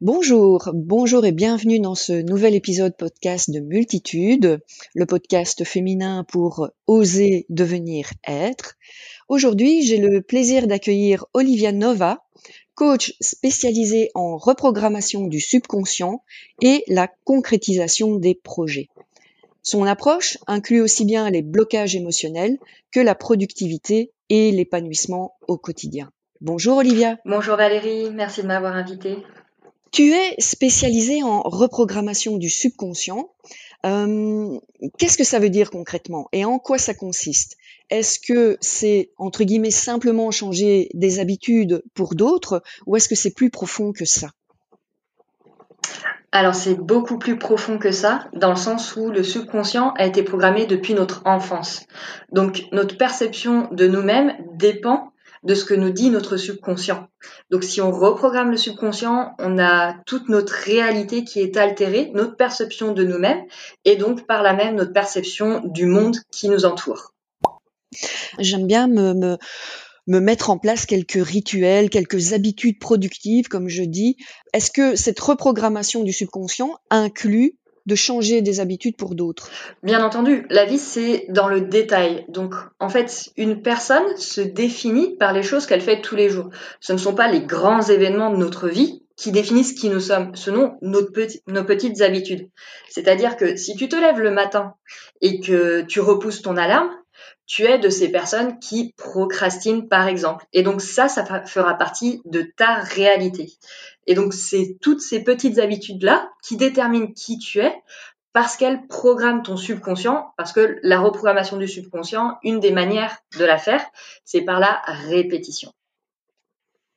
Bonjour, bonjour et bienvenue dans ce nouvel épisode podcast de Multitude, le podcast féminin pour oser devenir être. Aujourd'hui, j'ai le plaisir d'accueillir Olivia Nova, coach spécialisée en reprogrammation du subconscient et la concrétisation des projets. Son approche inclut aussi bien les blocages émotionnels que la productivité et l'épanouissement au quotidien. Bonjour Olivia. Bonjour Valérie, merci de m'avoir invitée. Tu es spécialisée en reprogrammation du subconscient. Euh, qu'est-ce que ça veut dire concrètement et en quoi ça consiste? Est-ce que c'est entre guillemets simplement changer des habitudes pour d'autres ou est-ce que c'est plus profond que ça? Alors c'est beaucoup plus profond que ça, dans le sens où le subconscient a été programmé depuis notre enfance. Donc notre perception de nous-mêmes dépend de ce que nous dit notre subconscient. Donc si on reprogramme le subconscient, on a toute notre réalité qui est altérée, notre perception de nous-mêmes et donc par là même notre perception du monde qui nous entoure. J'aime bien me, me, me mettre en place quelques rituels, quelques habitudes productives, comme je dis. Est-ce que cette reprogrammation du subconscient inclut de changer des habitudes pour d'autres Bien entendu, la vie c'est dans le détail. Donc en fait, une personne se définit par les choses qu'elle fait tous les jours. Ce ne sont pas les grands événements de notre vie qui définissent qui nous sommes, ce sont nos, petites habitudes. C'est-à-dire que si tu te lèves le matin et que tu repousses ton alarme, tu es de ces personnes qui procrastinent, par exemple. Et donc ça, ça fera partie de ta réalité. Et donc c'est toutes ces petites habitudes-là qui déterminent qui tu es parce qu'elles programment ton subconscient, parce que la reprogrammation du subconscient, une des manières de la faire, c'est par la répétition.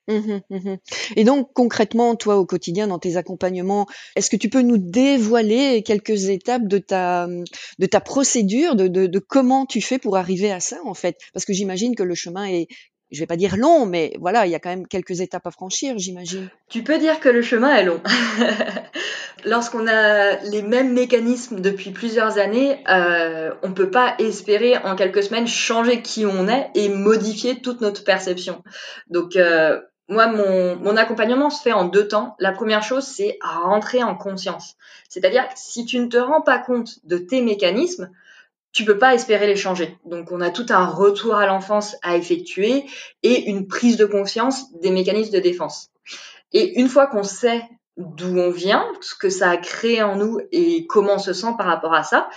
Mmh mmh Et donc concrètement, toi au quotidien, dans tes accompagnements, est-ce que tu peux nous dévoiler quelques étapes de ta de ta procédure, de, de, de comment tu fais pour arriver à ça en fait? Parce que j'imagine que le chemin est je vais pas dire long, mais voilà, il y a quand même quelques étapes à franchir, j'imagine. Tu peux dire que le chemin est long. Lorsqu'on a les mêmes mécanismes depuis plusieurs années, euh, on peut pas espérer en quelques semaines changer qui on est et modifier toute notre perception. Donc euh, moi, mon, mon, accompagnement se fait en deux temps. La première chose, c'est rentrer en conscience. C'est-à-dire, si tu ne te rends pas compte de tes mécanismes, tu peux pas espérer les changer. Donc, on a tout un retour à l'enfance à effectuer et une prise de conscience des mécanismes de défense. Et une fois qu'on sait d'où on vient, ce que ça a créé en nous et comment on se sent par rapport à ça,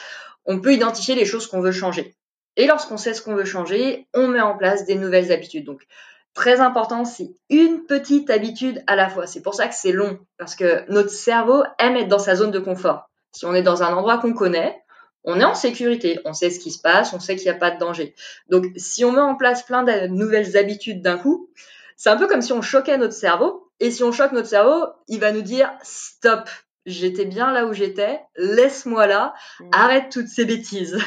on peut identifier les choses qu'on veut changer. Et lorsqu'on sait ce qu'on veut changer, on met en place des nouvelles habitudes. Donc, Très important, c'est une petite habitude à la fois. C'est pour ça que c'est long, parce que notre cerveau aime être dans sa zone de confort. Si on est dans un endroit qu'on connaît, on est en sécurité, on sait ce qui se passe, on sait qu'il n'y a pas de danger. Donc, si on met en place plein de nouvelles habitudes d'un coup, c'est un peu comme si on choquait notre cerveau. Et si on choque notre cerveau, il va nous dire stop, j'étais bien là où j'étais, laisse-moi là, mmh. arrête toutes ces bêtises.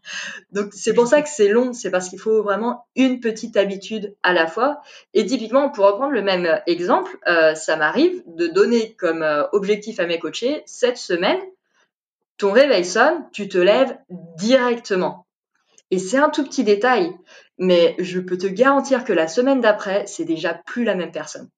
Donc c'est pour ça que c'est long, c'est parce qu'il faut vraiment une petite habitude à la fois. Et typiquement, pour reprendre le même exemple, euh, ça m'arrive de donner comme euh, objectif à mes coachés, cette semaine, ton réveil sonne, tu te lèves directement. Et c'est un tout petit détail, mais je peux te garantir que la semaine d'après, c'est déjà plus la même personne.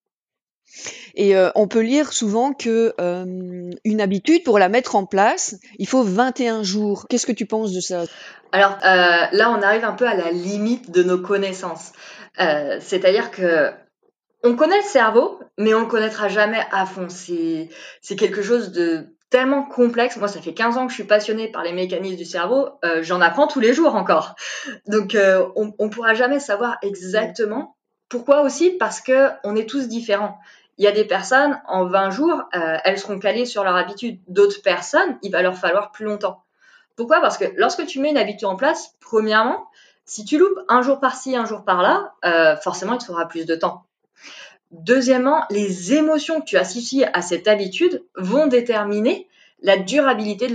Et euh, on peut lire souvent que euh, une habitude, pour la mettre en place, il faut 21 jours. Qu'est-ce que tu penses de ça? Alors euh, là, on arrive un peu à la limite de nos connaissances. C'est-à-dire que on connaît le cerveau, mais on le connaîtra jamais à fond. C'est quelque chose de tellement complexe. Moi, ça fait 15 ans que je suis passionnée par les mécanismes du cerveau. J'en apprends tous les jours encore. Donc, on, on pourra jamais savoir exactement. Pourquoi aussi Parce que on est tous différents. Il y a des personnes, en 20 jours, euh, elles seront calées sur leur habitude. D'autres personnes, il va leur falloir plus longtemps. Pourquoi? Parce que lorsque tu mets une habitude en place, premièrement, si tu loupes un jour par-ci, un jour par-là, euh, forcément, il te faudra plus de temps. Deuxièmement, les émotions que tu associes à cette habitude vont déterminer la durabilité de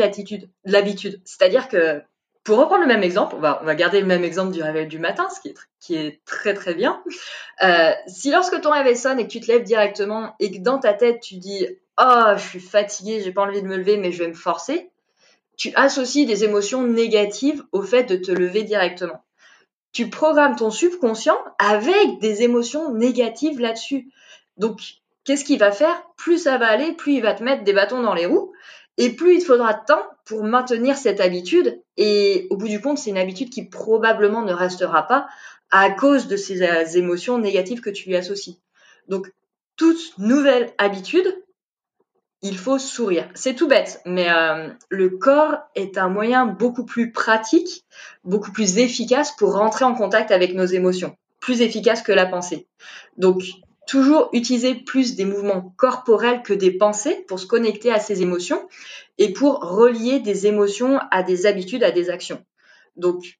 l'habitude. C'est-à-dire que pour reprendre le même exemple, on va, garder le même exemple du réveil du matin, ce qui est, très très bien. Euh, si lorsque ton réveil sonne et que tu te lèves directement et que dans ta tête tu dis oh je suis fatigué, j'ai pas envie de me lever mais je vais me forcer, tu associes des émotions négatives au fait de te lever directement. Tu programmes ton subconscient avec des émotions négatives là-dessus. Donc qu'est-ce qu'il va faire? Plus ça va aller, plus il va te mettre des bâtons dans les roues, et plus il te faudra de temps pour maintenir cette habitude. Et au bout du compte, c'est une habitude qui probablement ne restera pas à cause de ces euh, émotions négatives que tu lui associes. Donc, toute nouvelle habitude, il faut sourire. C'est tout bête, mais euh, le corps est un moyen beaucoup plus pratique, beaucoup plus efficace pour rentrer en contact avec nos émotions, plus efficace que la pensée. Donc, toujours utiliser plus des mouvements corporels que des pensées pour se connecter à ces émotions et pour relier des émotions à des habitudes, à des actions. Donc,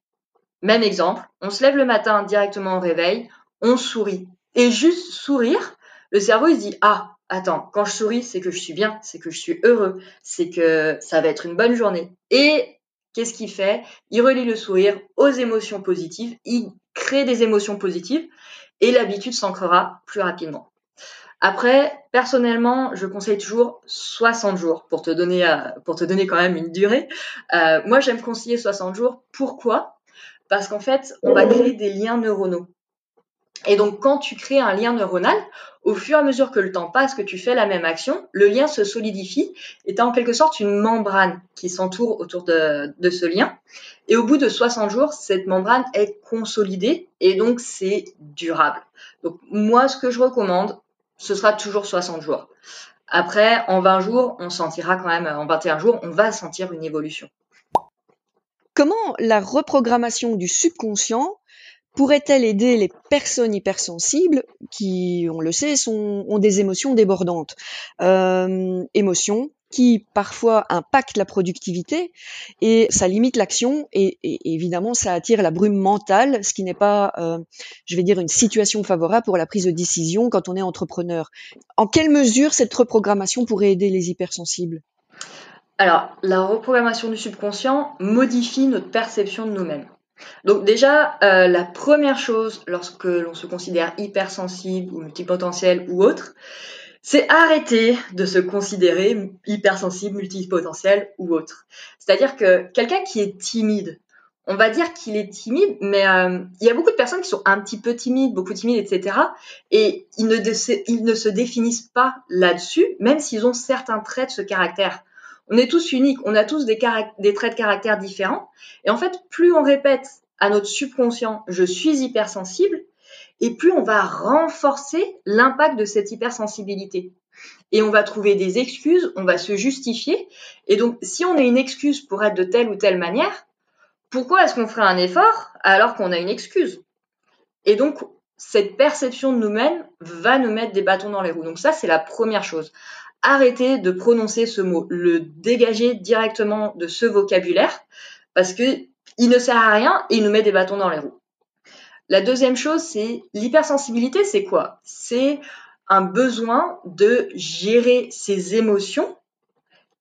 même exemple, on se lève le matin directement au réveil, on sourit. Et juste sourire, le cerveau il se dit ah attends quand je souris c'est que je suis bien, c'est que je suis heureux, c'est que ça va être une bonne journée. Et qu'est-ce qu'il fait? Il relie le sourire aux émotions positives, il crée des émotions positives et l'habitude s'ancrera plus rapidement. Après, personnellement, je conseille toujours 60 jours pour te donner, euh, pour te donner quand même une durée. Euh, moi, j'aime conseiller 60 jours. Pourquoi? Parce qu'en fait, on va créer des liens neuronaux. Et donc, quand tu crées un lien neuronal, au fur et à mesure que le temps passe, que tu fais la même action, le lien se solidifie et tu as en quelque sorte une membrane qui s'entoure autour de, de, ce lien. Et au bout de 60 jours, cette membrane est consolidée et donc c'est durable. Donc, moi, ce que je recommande, ce sera toujours 60 jours. Après, en 20 jours, on sentira quand même, en 21 jours, on va sentir une évolution. Comment la reprogrammation du subconscient pourrait-elle aider les personnes hypersensibles qui, on le sait, sont, ont des émotions débordantes? Euh, Émotions qui parfois impactent la productivité et ça limite l'action et, évidemment ça attire la brume mentale, ce qui n'est pas, euh, je vais dire, une situation favorable pour la prise de décision quand on est entrepreneur. En quelle mesure cette reprogrammation pourrait aider les hypersensibles? Alors, la reprogrammation du subconscient modifie notre perception de nous-mêmes. Donc déjà, euh, la première chose lorsque l'on se considère hypersensible ou multipotentiel ou autre, c'est arrêter de se considérer hypersensible, multipotentiel ou autre. C'est-à-dire que quelqu'un qui est timide, on va dire qu'il est timide, mais euh, il y a beaucoup de personnes qui sont un petit peu timides, beaucoup timides, etc. Et ils ne, ils ne se définissent pas là-dessus, même s'ils ont certains traits de ce caractère. On est tous uniques, on a tous des, traits de caractère différents. Et en fait, plus on répète à notre subconscient je suis hypersensible, et plus on va renforcer l'impact de cette hypersensibilité. Et on va trouver des excuses, on va se justifier. Et donc, si on a une excuse pour être de telle ou telle manière, pourquoi est-ce qu'on ferait un effort alors qu'on a une excuse? Et donc, cette perception de nous-mêmes va nous mettre des bâtons dans les roues. Donc ça, c'est la première chose arrêter de prononcer ce mot, le dégager directement de ce vocabulaire parce que il ne sert à rien et il nous met des bâtons dans les roues. La deuxième chose, c'est l'hypersensibilité, c'est quoi? C'est un besoin de gérer ses émotions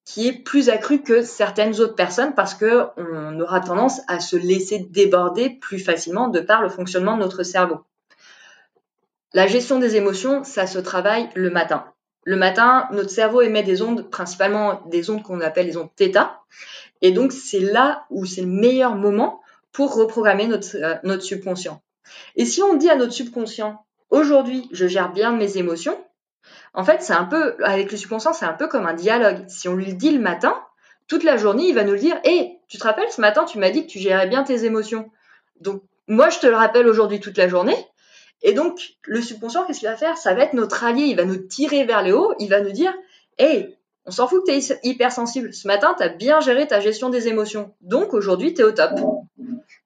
qui est plus accru que certaines autres personnes parce que on aura tendance à se laisser déborder plus facilement de par le fonctionnement de notre cerveau. La gestion des émotions, ça se travaille le matin. Le matin, notre cerveau émet des ondes, principalement des ondes qu'on appelle les ondes θ. Et donc, c'est là où c'est le meilleur moment pour reprogrammer notre, euh, notre subconscient. Et si on dit à notre subconscient, aujourd'hui, je gère bien mes émotions, en fait, c'est un peu, avec le subconscient, c'est un peu comme un dialogue. Si on lui le dit le matin, toute la journée, il va nous le dire, hé, tu te rappelles, ce matin, tu m'as dit que tu gérais bien tes émotions. Donc, moi, je te le rappelle aujourd'hui toute la journée. Et donc, le subconscient, qu'est-ce qu'il va faire? Ça va être notre allié. Il va nous tirer vers le haut. Il va nous dire Hey, on s'en fout que tu es hypersensible. Ce matin, tu as bien géré ta gestion des émotions. Donc, aujourd'hui, tu es au top.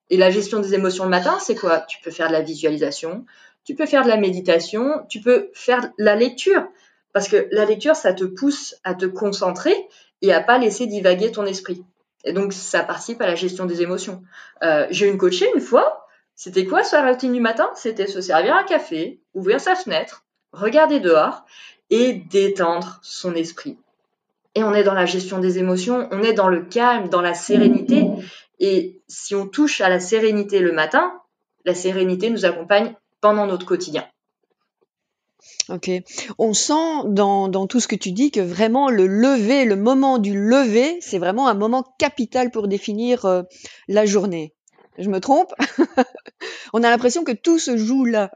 Et la gestion des émotions le matin, c'est quoi? Tu peux faire de la visualisation, tu peux faire de la méditation, tu peux faire la lecture. Parce que la lecture, ça te pousse à te concentrer et à pas laisser divaguer ton esprit. Et donc, ça participe à la gestion des émotions. Euh, J'ai une coachée une fois, c'était quoi sa routine du matin? C'était se servir un café, ouvrir sa fenêtre, regarder dehors et détendre son esprit. Et on est dans la gestion des émotions, on est dans le calme, dans la sérénité. Et si on touche à la sérénité le matin, la sérénité nous accompagne pendant notre quotidien. Ok. On sent dans, tout ce que tu dis que vraiment le lever, le moment du lever, c'est vraiment un moment capital pour définir euh, la journée. Je me trompe? On a l'impression que tout se joue là.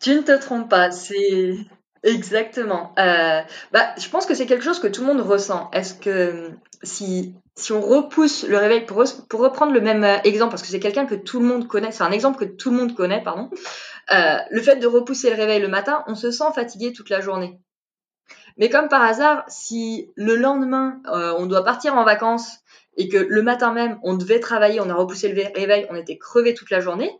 Tu ne te trompes pas. C'est Exactement. Euh, bah, je pense que c'est quelque chose que tout le monde ressent. Est-ce que si, si on repousse le réveil, pour, pour reprendre le même euh, exemple, parce que c'est quelqu'un que tout le monde connaît, c'est un exemple que tout le monde connaît, pardon, euh, le fait de repousser le réveil le matin, on se sent fatigué toute la journée. Mais comme par hasard, si le lendemain, on doit partir en vacances et que le matin même, on devait travailler, on a repoussé le réveil, on était crevé toute la journée,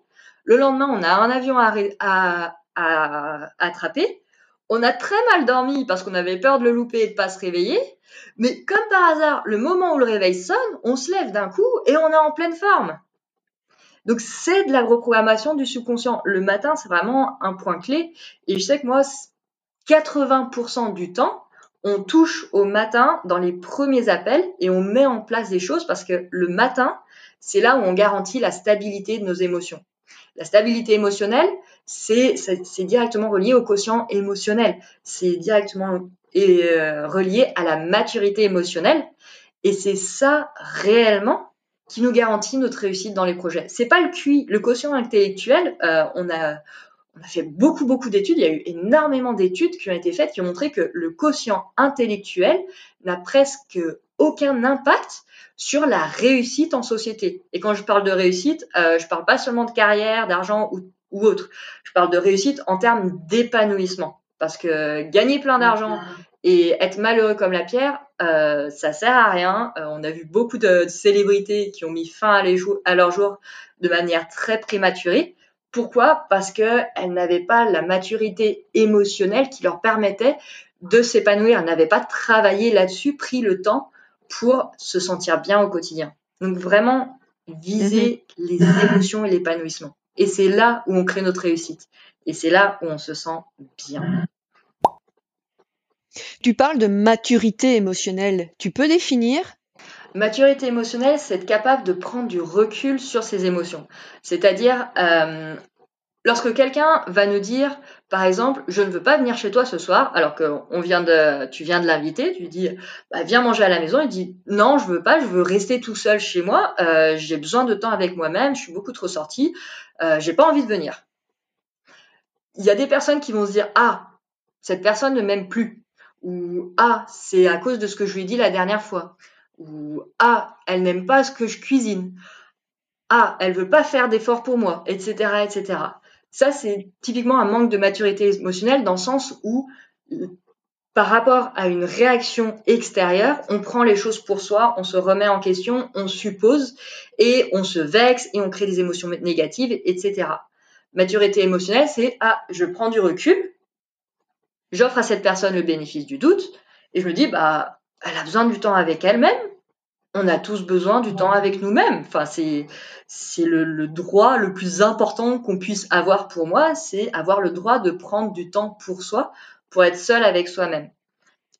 le lendemain, on a un avion à, à, à, attraper, on a très mal dormi parce qu'on avait peur de le louper et de pas se réveiller, mais comme par hasard, le moment où le réveil sonne, on se lève d'un coup et on est en pleine forme. Donc c'est de la reprogrammation du subconscient. Le matin, c'est vraiment un point clé. Et je sais que moi, 80% du temps, on touche au matin dans les premiers appels et on met en place des choses parce que le matin, c'est là où on garantit la stabilité de nos émotions. La stabilité émotionnelle, c'est directement relié au quotient émotionnel. C'est directement euh, relié à la maturité émotionnelle. Et c'est ça réellement qui nous garantit notre réussite dans les projets. C'est pas le QI, le quotient intellectuel. Euh, on a on a fait beaucoup, beaucoup d'études. Il y a eu énormément d'études qui ont été faites qui ont montré que le quotient intellectuel n'a presque aucun impact sur la réussite en société. Et quand je parle de réussite, euh, je parle pas seulement de carrière, d'argent ou, autre. Je parle de réussite en termes d'épanouissement. Parce que gagner plein d'argent et être malheureux comme la pierre, euh, ça sert à rien. Euh, on a vu beaucoup de, célébrités qui ont mis fin à, les à leur jour de manière très prématurée. Pourquoi? Parce qu'elles n'avaient pas la maturité émotionnelle qui leur permettait de s'épanouir. Elles n'avaient pas travaillé là-dessus, pris le temps pour se sentir bien au quotidien. Donc vraiment, viser mhm. les émotions et l'épanouissement. Et c'est là où on crée notre réussite. Et c'est là où on se sent bien. Tu parles de maturité émotionnelle. Tu peux définir Maturité émotionnelle, c'est être capable de prendre du recul sur ses émotions. C'est-à-dire, euh, lorsque quelqu'un va nous dire, par exemple, je ne veux pas venir chez toi ce soir, alors que on vient de, tu viens de l'inviter, tu lui dis, bah, viens manger à la maison, il dit, non, je veux pas, je veux rester tout seul chez moi, euh, j'ai besoin de temps avec moi-même, je suis beaucoup trop sorti, euh, j'ai pas envie de venir. Il y a des personnes qui vont se dire, ah, cette personne ne m'aime plus, ou ah, c'est à cause de ce que je lui ai dit la dernière fois ou ah, elle n'aime pas ce que je cuisine, ah, elle veut pas faire d'efforts pour moi, etc., etc. Ça, c'est typiquement un manque de maturité émotionnelle dans le sens où, par rapport à une réaction extérieure, on prend les choses pour soi, on se remet en question, on suppose et on se vexe et on crée des émotions négatives, etc. Maturité émotionnelle, c'est ah, je prends du recul, j'offre à cette personne le bénéfice du doute et je me dis bah elle a besoin du temps avec elle-même. On a tous besoin du temps avec nous-mêmes. Enfin, c'est c'est le, droit le plus important qu'on puisse avoir pour moi, c'est avoir le droit de prendre du temps pour soi, pour être seul avec soi-même.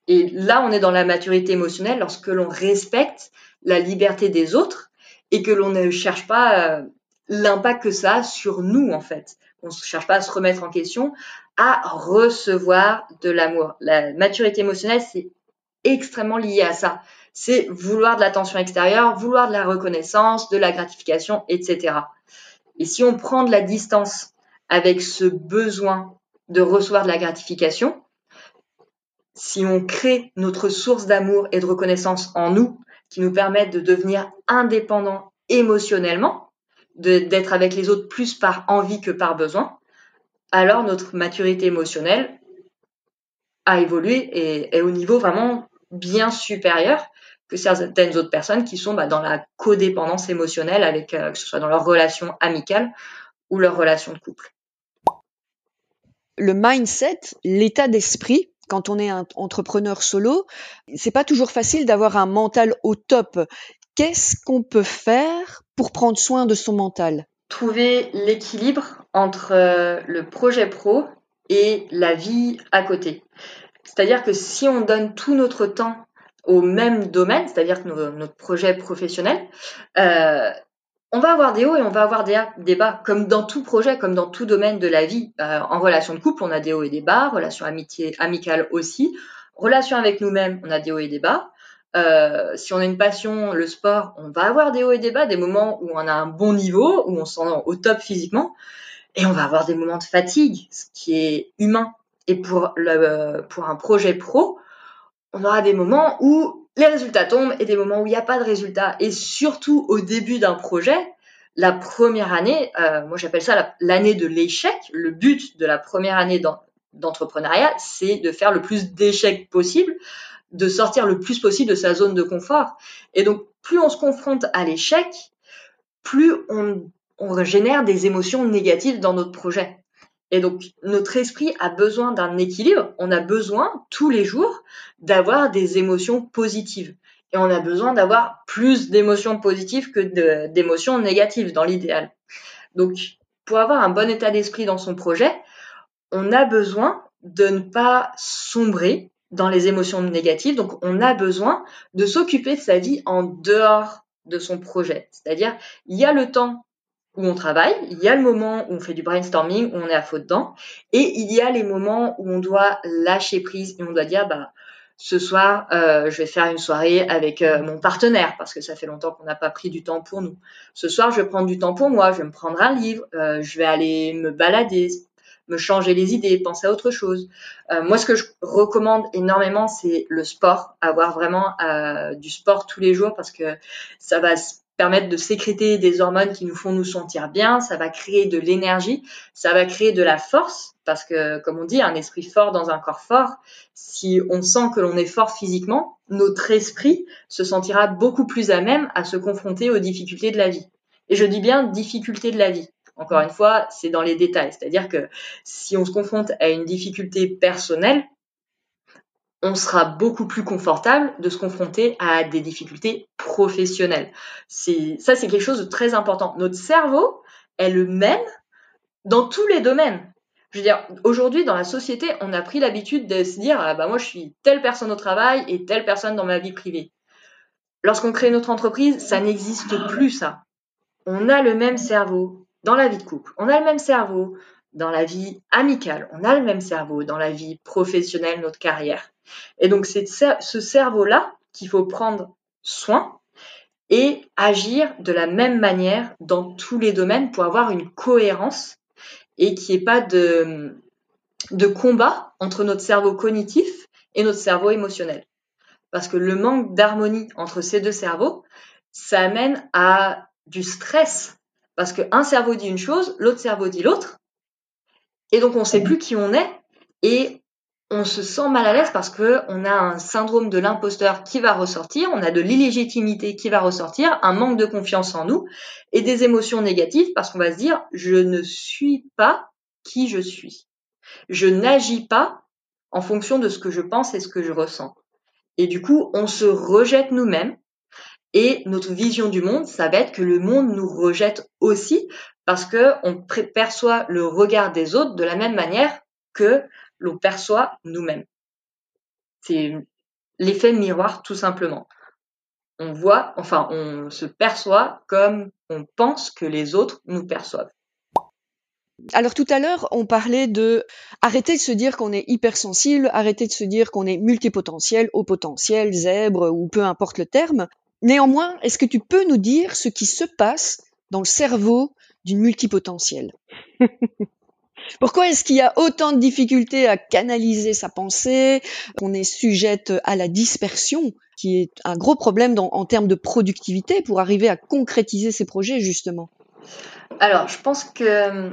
Et là, on est dans la maturité émotionnelle lorsque l'on respecte la liberté des autres et que l'on ne cherche pas euh, l'impact que ça a sur nous, en fait. On ne cherche pas à se remettre en question, à recevoir de l'amour. La maturité émotionnelle, c'est extrêmement lié à ça. C'est vouloir de l'attention extérieure, vouloir de la reconnaissance, de la gratification, etc. Et si on prend de la distance avec ce besoin de recevoir de la gratification, si on crée notre source d'amour et de reconnaissance en nous, qui nous permettent de devenir indépendants émotionnellement, d'être avec les autres plus par envie que par besoin, alors notre maturité émotionnelle a évolué et est au niveau vraiment bien supérieur que certaines autres personnes qui sont bah, dans la codépendance émotionnelle, avec, euh, que ce soit dans leur relation amicale ou leur relation de couple. Le mindset, l'état d'esprit, quand on est un entrepreneur solo, c'est pas toujours facile d'avoir un mental au top. Qu'est-ce qu'on peut faire pour prendre soin de son mental? Trouver l'équilibre entre euh, le projet pro et la vie à côté. C'est-à-dire que si on donne tout notre temps au même domaine, c'est-à-dire que notre projet professionnel, euh, on va avoir des hauts et on va avoir des, bas, comme dans tout projet, comme dans tout domaine de la vie. Euh, en relation de couple, on a des hauts et des bas, relation amitié, amicale aussi. Relation avec nous-mêmes, on a des hauts et des bas. Euh, si on a une passion, le sport, on va avoir des hauts et des bas, des moments où on a un bon niveau, où on se sent au top physiquement, et on va avoir des moments de fatigue, ce qui est humain. Et pour, le, pour un projet pro, on aura des moments où les résultats tombent et des moments où il n'y a pas de résultats. Et surtout au début d'un projet, la première année, euh, moi j'appelle ça l'année de l'échec. Le but de la première année d'entrepreneuriat, c'est de faire le plus d'échecs possible, de sortir le plus possible de sa zone de confort. Et donc, plus on se confronte à l'échec, plus on, on génère des émotions négatives dans notre projet. Et donc, notre esprit a besoin d'un équilibre. On a besoin, tous les jours, d'avoir des émotions positives. Et on a besoin d'avoir plus d'émotions positives que d'émotions négatives dans l'idéal. Donc, pour avoir un bon état d'esprit dans son projet, on a besoin de ne pas sombrer dans les émotions négatives. Donc, on a besoin de s'occuper de sa vie en dehors de son projet. C'est-à-dire, il y a le temps où on travaille, il y a le moment où on fait du brainstorming, où on est à faute dedans, et il y a les moments où on doit lâcher prise et on doit dire, bah, ce soir, euh, je vais faire une soirée avec euh, mon partenaire parce que ça fait longtemps qu'on n'a pas pris du temps pour nous. Ce soir, je vais prendre du temps pour moi, je vais me prendre un livre, euh, je vais aller me balader, me changer les idées, penser à autre chose. moi, ce que je recommande énormément, c'est le sport, avoir vraiment du sport tous les jours parce que ça va permettre de sécréter des hormones qui nous font nous sentir bien, ça va créer de l'énergie, ça va créer de la force, parce que comme on dit, un esprit fort dans un corps fort, si on sent que l'on est fort physiquement, notre esprit se sentira beaucoup plus à même à se confronter aux difficultés de la vie. Et je dis bien difficultés de la vie. Encore une fois, c'est dans les détails. C'est-à-dire que si on se confronte à une difficulté personnelle, on sera beaucoup plus confortable de se confronter à des difficultés professionnelles. Ça, c'est quelque chose de très important. Notre cerveau est le même dans tous les domaines. Je veux dire, aujourd'hui, dans la société, on a pris l'habitude de se dire, ah, bah, moi, je suis telle personne au travail et telle personne dans ma vie privée. Lorsqu'on crée notre entreprise, ça n'existe plus, ça. On a le même cerveau dans la vie de couple. On a le même cerveau dans la vie amicale. On a le même cerveau dans la vie professionnelle, notre carrière. Et donc, c'est ce cerveau-là qu'il faut prendre soin et agir de la même manière dans tous les domaines pour avoir une cohérence et qu'il n'y ait pas de, de combat entre notre cerveau cognitif et notre cerveau émotionnel. Parce que le manque d'harmonie entre ces deux cerveaux, ça amène à du stress. Parce qu'un cerveau dit une chose, l'autre cerveau dit l'autre. Et donc on ne sait plus qui on est et on se sent mal à l'aise parce que on a un syndrome de l'imposteur qui va ressortir, on a de l'illégitimité qui va ressortir, un manque de confiance en nous et des émotions négatives parce qu'on va se dire je ne suis pas qui je suis. Je n'agis pas en fonction de ce que je pense et ce que je ressens. Et du coup, on se rejette nous-mêmes et notre vision du monde, ça va être que le monde nous rejette aussi parce que on perçoit le regard des autres de la même manière que l'on perçoit nous-mêmes. C'est l'effet miroir tout simplement. On voit, enfin, on se perçoit comme on pense que les autres nous perçoivent. Alors tout à l'heure, on parlait de arrêter de se dire qu'on est hypersensible, arrêter de se dire qu'on est multipotentiel, haut potentiel, zèbre ou peu importe le terme. Néanmoins, est-ce que tu peux nous dire ce qui se passe dans le cerveau d'une multipotentielle Pourquoi est-ce qu'il y a autant de difficultés à canaliser sa pensée, qu'on est sujette à la dispersion, qui est un gros problème en termes de productivité pour arriver à concrétiser ses projets justement? Alors, je pense que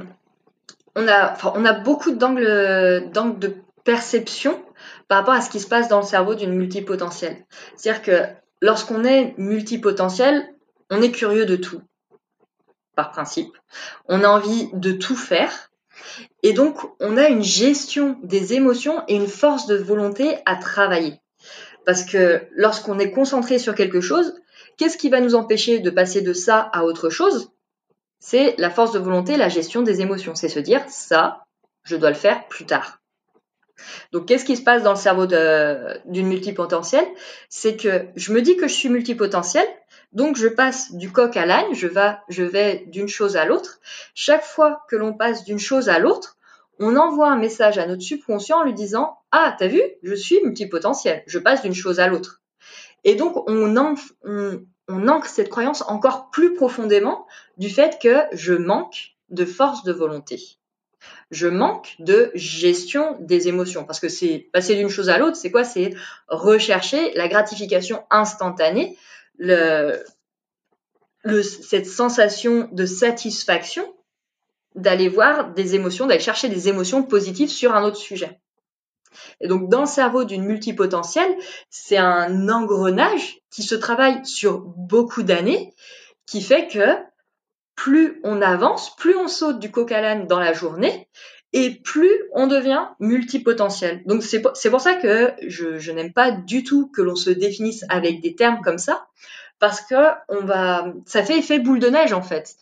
on a, on a beaucoup d'angles de perception par rapport à ce qui se passe dans le cerveau d'une multipotentielle. C'est-à-dire que lorsqu'on est multipotentiel, on est curieux de tout, par principe. On a envie de tout faire. Et donc, on a une gestion des émotions et une force de volonté à travailler. Parce que lorsqu'on est concentré sur quelque chose, qu'est-ce qui va nous empêcher de passer de ça à autre chose? C'est la force de volonté, la gestion des émotions. C'est se dire, ça, je dois le faire plus tard. Donc, qu'est-ce qui se passe dans le cerveau d'une multipotentielle? C'est que je me dis que je suis multipotentielle, donc je passe du coq à l'âne, je, je vais d'une chose à l'autre. Chaque fois que l'on passe d'une chose à l'autre, on envoie un message à notre subconscient en lui disant Ah, t'as vu, je suis multipotentiel, je passe d'une chose à l'autre. Et donc on, on ancre cette croyance encore plus profondément du fait que je manque de force de volonté. Je manque de gestion des émotions parce que c'est passer d'une chose à l'autre, c'est quoi? C'est rechercher la gratification instantanée, cette sensation de satisfaction d'aller voir des émotions, d'aller chercher des émotions positives sur un autre sujet. Et donc, dans le cerveau d'une multipotentielle, c'est un engrenage qui se travaille sur beaucoup d'années, qui fait que plus on avance, plus on saute du coq à l'âne dans la journée, et plus on devient multipotentiel. Donc c'est pour ça que je, n'aime pas du tout que l'on se définisse avec des termes comme ça, parce que on va, ça fait effet boule de neige en fait.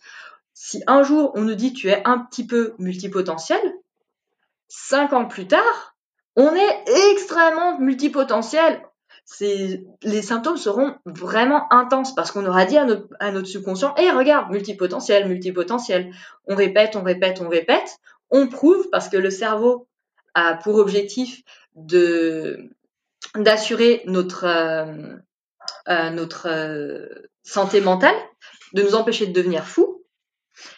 Si un jour on nous dit tu es un petit peu multipotentiel, cinq ans plus tard, on est extrêmement multipotentiel. les symptômes seront vraiment intenses parce qu'on aura dit à notre, subconscient, hé, regarde, multipotentiel, multipotentiel. On répète, on répète, on répète. On prouve parce que le cerveau a pour objectif de, d'assurer notre, euh, euh, notre euh, santé mentale, de nous empêcher de devenir fou.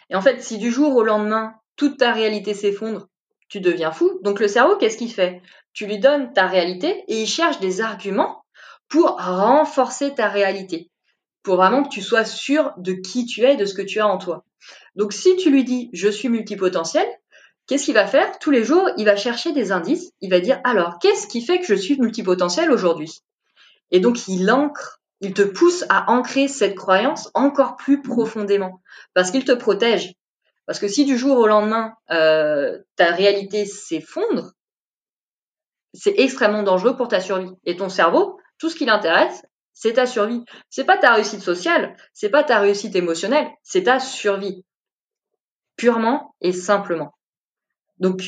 Et en fait, si du jour au lendemain, toute ta réalité s'effondre, tu deviens fou. Donc le cerveau, qu'est-ce qu'il fait? Tu lui donnes ta réalité et il cherche des arguments pour renforcer ta réalité, pour vraiment que tu sois sûr de qui tu es et de ce que tu as en toi. Donc si tu lui dis je suis multipotentiel, qu'est-ce qu'il va faire? Tous les jours, il va chercher des indices, il va dire alors qu'est-ce qui fait que je suis multipotentiel aujourd'hui? Et donc il ancre, il te pousse à ancrer cette croyance encore plus profondément parce qu'il te protège. Parce que si du jour au lendemain, euh, ta réalité s'effondre, c'est extrêmement dangereux pour ta survie. Et ton cerveau, tout ce qui l'intéresse, c'est ta survie. C'est pas ta réussite sociale, c'est pas ta réussite émotionnelle, c'est ta survie. Purement et simplement. Donc,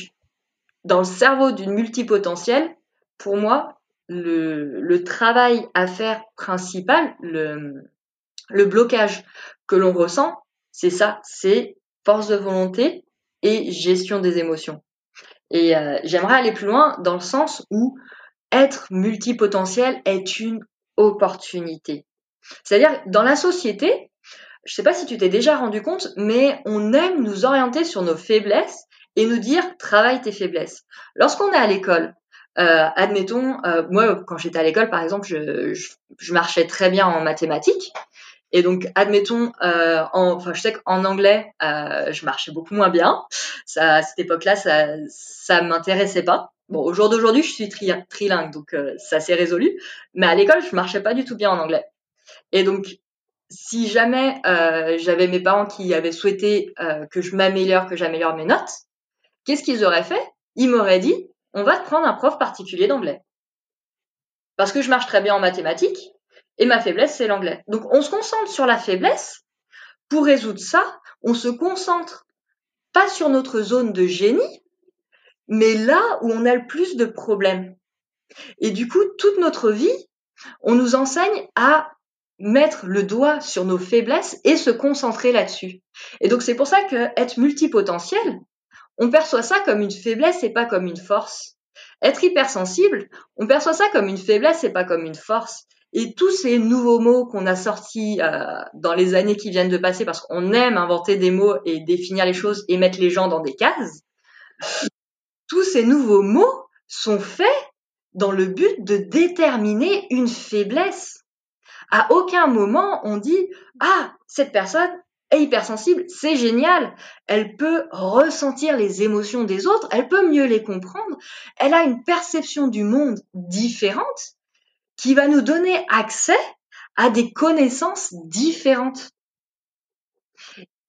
dans le cerveau d'une multipotentielle, pour moi, le, travail à faire principal, le, le blocage que l'on ressent, c'est ça, c'est force de volonté et gestion des émotions. Et euh, j'aimerais aller plus loin dans le sens où être multipotentiel est une opportunité. C'est-à-dire dans la société, je ne sais pas si tu t'es déjà rendu compte, mais on aime nous orienter sur nos faiblesses et nous dire travaille tes faiblesses. Lorsqu'on est à l'école, euh, admettons, euh, moi quand j'étais à l'école par exemple, je, je, marchais très bien en mathématiques et donc, admettons, euh, en, enfin, je sais qu'en anglais, euh, je marchais beaucoup moins bien. Ça, à cette époque-là, ça, ça m'intéressait pas. Bon, au jour d'aujourd'hui, je suis trilingue, donc euh, ça s'est résolu. Mais à l'école, je marchais pas du tout bien en anglais. Et donc, si jamais euh, j'avais mes parents qui avaient souhaité que je m'améliore, que j'améliore mes notes, qu'est-ce qu'ils auraient fait? Ils m'auraient dit, on va te prendre un prof particulier d'anglais. Parce que je marche très bien en mathématiques, et ma faiblesse, c'est l'anglais. Donc on se concentre sur la faiblesse. Pour résoudre ça, on se concentre pas sur notre zone de génie, mais là où on a le plus de problèmes. Et du coup, toute notre vie, on nous enseigne à mettre le doigt sur nos faiblesses et se concentrer là-dessus. Et donc c'est pour ça que être multipotentiel, on perçoit ça comme une faiblesse et pas comme une force. Être hypersensible, on perçoit ça comme une faiblesse et pas comme une force. Et tous ces nouveaux mots qu'on a sortis euh, dans les années qui viennent de passer, parce qu'on aime inventer des mots et définir les choses et mettre les gens dans des cases, tous ces nouveaux mots sont faits dans le but de déterminer une faiblesse. À aucun moment on dit ah cette personne est hypersensible, c'est génial. Elle peut ressentir les émotions des autres, elle peut mieux les comprendre, elle a une perception du monde différente qui va nous donner accès à des connaissances différentes.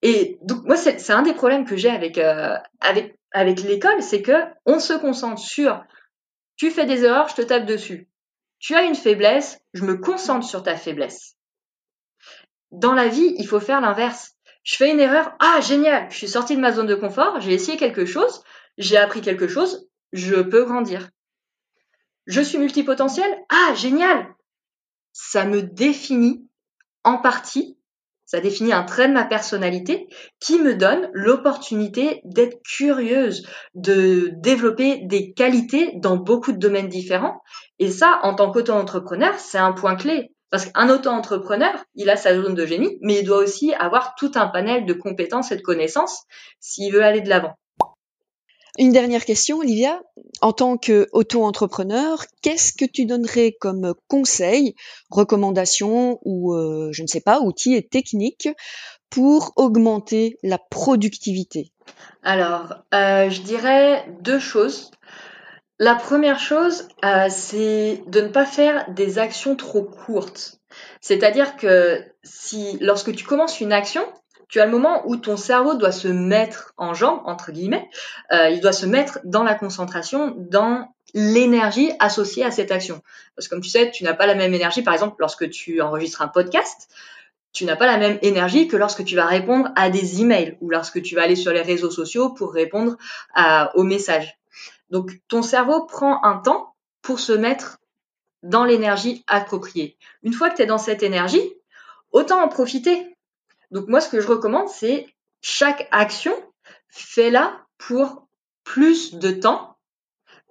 Et donc moi c'est un des problèmes que j'ai avec euh, avec avec l'école, c'est que on se concentre sur tu fais des erreurs, je te tape dessus. Tu as une faiblesse, je me concentre sur ta faiblesse. Dans la vie, il faut faire l'inverse. Je fais une erreur, ah génial, je suis sortie de ma zone de confort, j'ai essayé quelque chose, j'ai appris quelque chose, je peux grandir. Je suis multipotentiel Ah, génial Ça me définit en partie, ça définit un trait de ma personnalité qui me donne l'opportunité d'être curieuse, de développer des qualités dans beaucoup de domaines différents. Et ça, en tant qu'auto-entrepreneur, c'est un point clé. Parce qu'un auto-entrepreneur, il a sa zone de génie, mais il doit aussi avoir tout un panel de compétences et de connaissances s'il veut aller de l'avant. Une dernière question, Olivia. En tant qu'auto-entrepreneur, qu'est-ce que tu donnerais comme conseil, recommandation ou, euh, je ne sais pas, outils et techniques pour augmenter la productivité? Alors, euh, je dirais deux choses. La première chose, euh, c'est de ne pas faire des actions trop courtes. C'est-à-dire que si, lorsque tu commences une action, tu as le moment où ton cerveau doit se mettre en jambe, entre guillemets, euh, il doit se mettre dans la concentration, dans l'énergie associée à cette action. Parce que comme tu sais, tu n'as pas la même énergie, par exemple, lorsque tu enregistres un podcast, tu n'as pas la même énergie que lorsque tu vas répondre à des emails ou lorsque tu vas aller sur les réseaux sociaux pour répondre aux messages. Donc ton cerveau prend un temps pour se mettre dans l'énergie appropriée. Une fois que tu es dans cette énergie, autant en profiter. Donc moi, ce que je recommande, c'est chaque action, fais-la pour plus de temps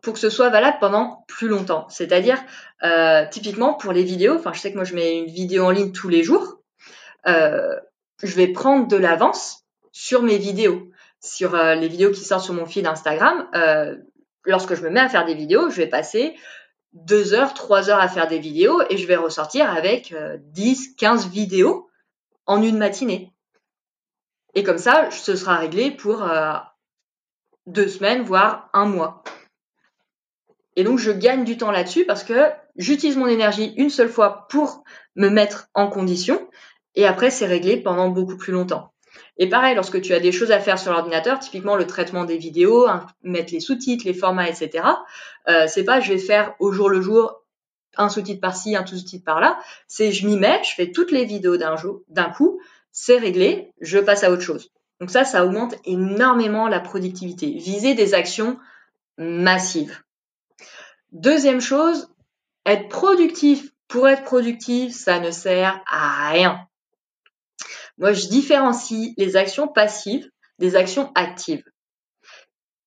pour que ce soit valable pendant plus longtemps. C'est-à-dire, euh, typiquement pour les vidéos, enfin je sais que moi je mets une vidéo en ligne tous les jours, euh, je vais prendre de l'avance sur mes vidéos, sur euh, les vidéos qui sortent sur mon feed Instagram lorsque je me mets à faire des vidéos, je vais passer deux heures, trois heures à faire des vidéos et je vais ressortir avec 10, euh, 15 vidéos en une matinée. Et comme ça, ce sera réglé pour euh, deux semaines, voire un mois. Et donc, je gagne du temps là-dessus parce que j'utilise mon énergie une seule fois pour me mettre en condition et après, c'est réglé pendant beaucoup plus longtemps. Et pareil, lorsque tu as des choses à faire sur l'ordinateur, typiquement le traitement des vidéos, hein, mettre les sous-titres, les formats, etc. Euh, c'est pas je vais faire au jour le jour un sous-titre par-ci, un sous-titre par-là. C'est je m'y mets, je fais toutes les vidéos d'un jour, d'un coup, c'est réglé, je passe à autre chose. Donc ça, ça augmente énormément la productivité. Viser des actions massives. Deuxième chose, être productif pour être productif, ça ne sert à rien. Moi, je différencie les actions passives des actions actives.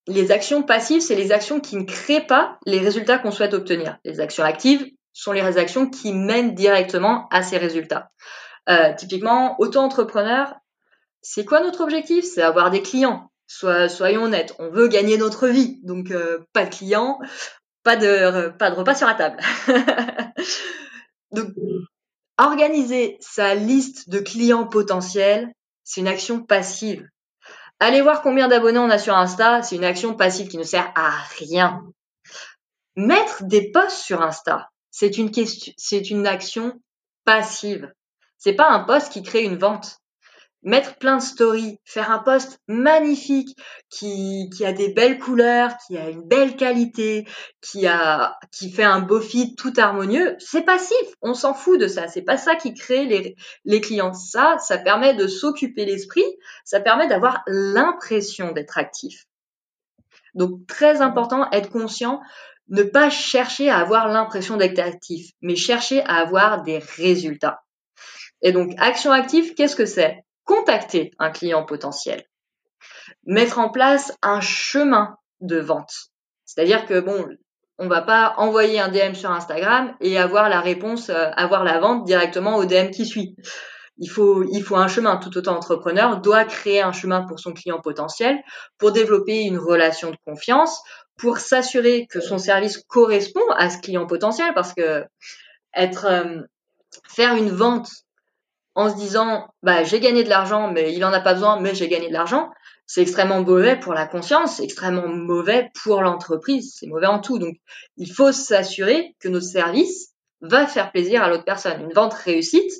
Les actions passives, c'est les actions qui ne créent pas les résultats qu'on souhaite obtenir. Les actions actives sont les actions qui mènent directement à ces résultats. Euh, typiquement, auto-entrepreneur, c'est quoi notre objectif? C'est avoir des clients. soyons honnêtes, on veut gagner notre vie. Donc, euh, pas de clients, pas de, pas de repas sur la table. donc, Organiser sa liste de clients potentiels, c'est une action passive. Aller voir combien d'abonnés on a sur Insta, c'est une action passive qui ne sert à rien. Mettre des posts sur Insta, c'est une question, c'est une action passive. C'est pas un post qui crée une vente mettre plein de stories, faire un post magnifique qui, a des belles couleurs, qui a une belle qualité, qui a qui fait un beau feed tout harmonieux, c'est passif, on s'en fout de ça, c'est pas ça qui crée les, les clients. Ça, ça permet de s'occuper l'esprit, ça permet d'avoir l'impression d'être actif. Donc très important, être conscient, ne pas chercher à avoir l'impression d'être actif, mais chercher à avoir des résultats. Et donc, action active, qu'est-ce que c'est? Contacter un client potentiel, mettre en place un chemin de vente. C'est-à-dire que bon, on va pas envoyer un DM sur Instagram et avoir la réponse, euh, avoir la vente directement au DM qui suit. Il faut, un chemin. Tout autant entrepreneur doit créer un chemin pour son client potentiel, pour développer une relation de confiance, pour s'assurer que son service correspond à ce client potentiel, parce que euh, faire une vente en se disant bah j'ai gagné de l'argent mais il en a pas besoin mais j'ai gagné de l'argent. C'est extrêmement mauvais pour la conscience c'est extrêmement mauvais pour l'entreprise c'est mauvais en tout. Donc il faut s'assurer que notre service va faire plaisir à l'autre personne. Une vente réussite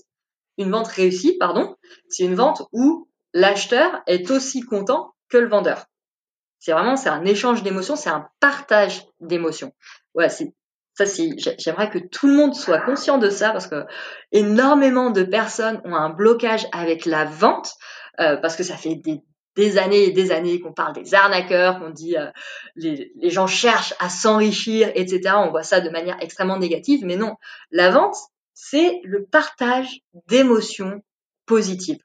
une vente réussie pardon c'est une vente où l'acheteur est aussi content que le vendeur. C'est vraiment c'est un échange d'émotions c'est un partage d'émotions. Voilà c'est ça, j'aimerais que tout le monde soit conscient de ça parce que énormément de personnes ont un blocage avec la vente euh, parce que ça fait des, années et des années qu'on parle des arnaqueurs, qu'on dit euh, les, les gens cherchent à s'enrichir, etc. On voit ça de manière extrêmement négative, mais non, la vente, c'est le partage d'émotions positives.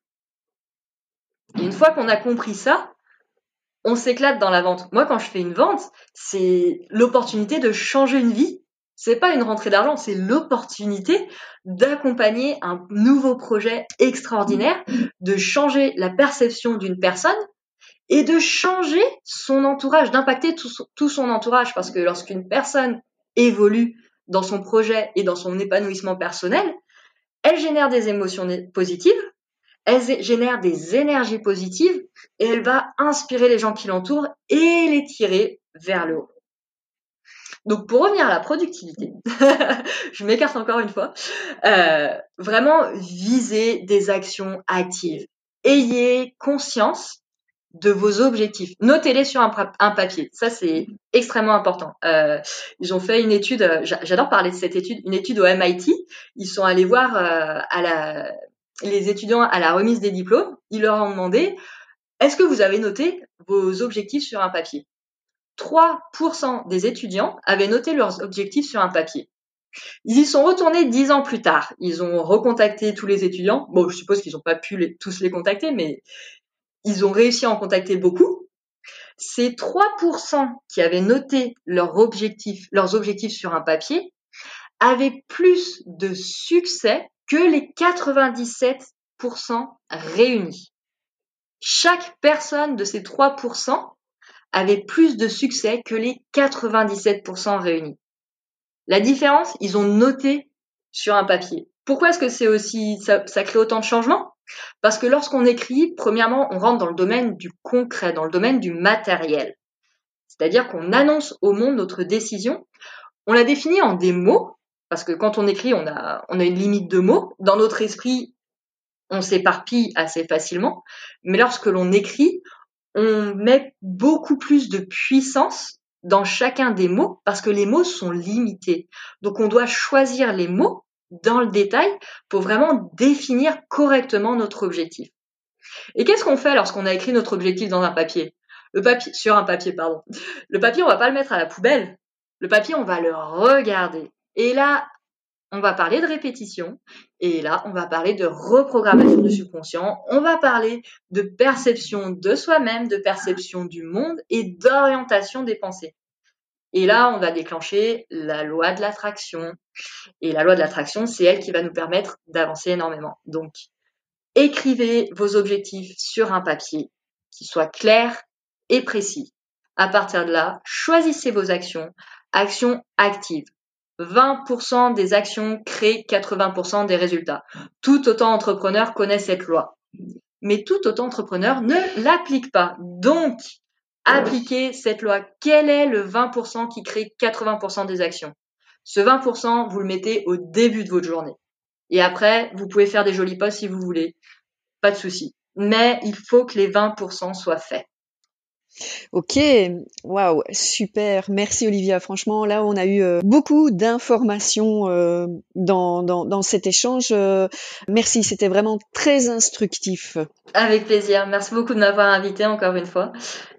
Et une fois qu'on a compris ça, on s'éclate dans la vente. Moi, quand je fais une vente, c'est l'opportunité de changer une vie c'est pas une rentrée d'argent, c'est l'opportunité d'accompagner un nouveau projet extraordinaire, de changer la perception d'une personne et de changer son entourage, d'impacter tout, son entourage. Parce que lorsqu'une personne évolue dans son projet et dans son épanouissement personnel, elle génère des émotions positives, elle génère des énergies positives et elle va inspirer les gens qui l'entourent et les tirer vers le haut. Donc pour revenir à la productivité, je m'écarte encore une fois, euh, vraiment viser des actions actives. Ayez conscience de vos objectifs. Notez-les sur un, papier. Ça, c'est extrêmement important. Euh, ils ont fait une étude, euh, j'adore parler de cette étude, une étude au MIT. Ils sont allés voir les étudiants à la remise des diplômes. Ils leur ont demandé, est-ce que vous avez noté vos objectifs sur un papier? 3% des étudiants avaient noté leurs objectifs sur un papier. Ils y sont retournés dix ans plus tard. Ils ont recontacté tous les étudiants. Bon, je suppose qu'ils n'ont pas pu tous les contacter, mais ils ont réussi à en contacter beaucoup. Ces 3% qui avaient noté leurs objectifs, leurs objectifs sur un papier avaient plus de succès que les 97% réunis. Chaque personne de ces 3% avaient plus de succès que les 97% réunis. La différence, ils ont noté sur un papier. Pourquoi est-ce que c'est aussi ça, crée autant de changements? Parce que lorsqu'on écrit, premièrement, on rentre dans le domaine du concret, dans le domaine du matériel. C'est-à-dire qu'on annonce au monde notre décision. On la définit en des mots, parce que quand on écrit, on a, on a une limite de mots. Dans notre esprit, on s'éparpille assez facilement. Mais lorsque l'on écrit, on met beaucoup plus de puissance dans chacun des mots parce que les mots sont limités. Donc on doit choisir les mots dans le détail pour vraiment définir correctement notre objectif. Et qu'est-ce qu'on fait lorsqu'on a écrit notre objectif dans un papier? Le papier sur un papier pardon. Le papier on va pas le mettre à la poubelle. Le papier on va le regarder. Et là, on va parler de répétition et là, on va parler de reprogrammation du subconscient, on va parler de perception de soi-même, de perception du monde et d'orientation des pensées. Et là, on va déclencher la loi de l'attraction. Et la loi de l'attraction, c'est elle qui va nous permettre d'avancer énormément. Donc, écrivez vos objectifs sur un papier qui soit clair et précis. À partir de là, choisissez vos actions, actions actives. 20% des actions créent 80% des résultats. Tout autant entrepreneur connaît cette loi. Mais tout autant entrepreneur ne l'applique pas. Donc, appliquez cette loi. Quel est le 20% qui crée 80% des actions? Ce 20%, vous le mettez au début de votre journée. Et après, vous pouvez faire des jolis posts si vous voulez. Pas de souci. Mais il faut que les 20% soient faits. Ok, waouh, super. Merci Olivia. Franchement, là, on a eu euh, beaucoup d'informations euh, dans, dans, cet échange. Euh, merci, c'était vraiment très instructif. Avec plaisir. Merci beaucoup de m'avoir invité encore une fois.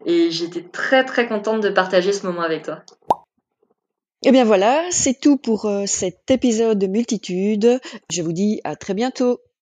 Et j'étais très très contente de partager ce moment avec toi. Et eh bien voilà, c'est tout pour cet épisode de Multitude. Je vous dis à très bientôt.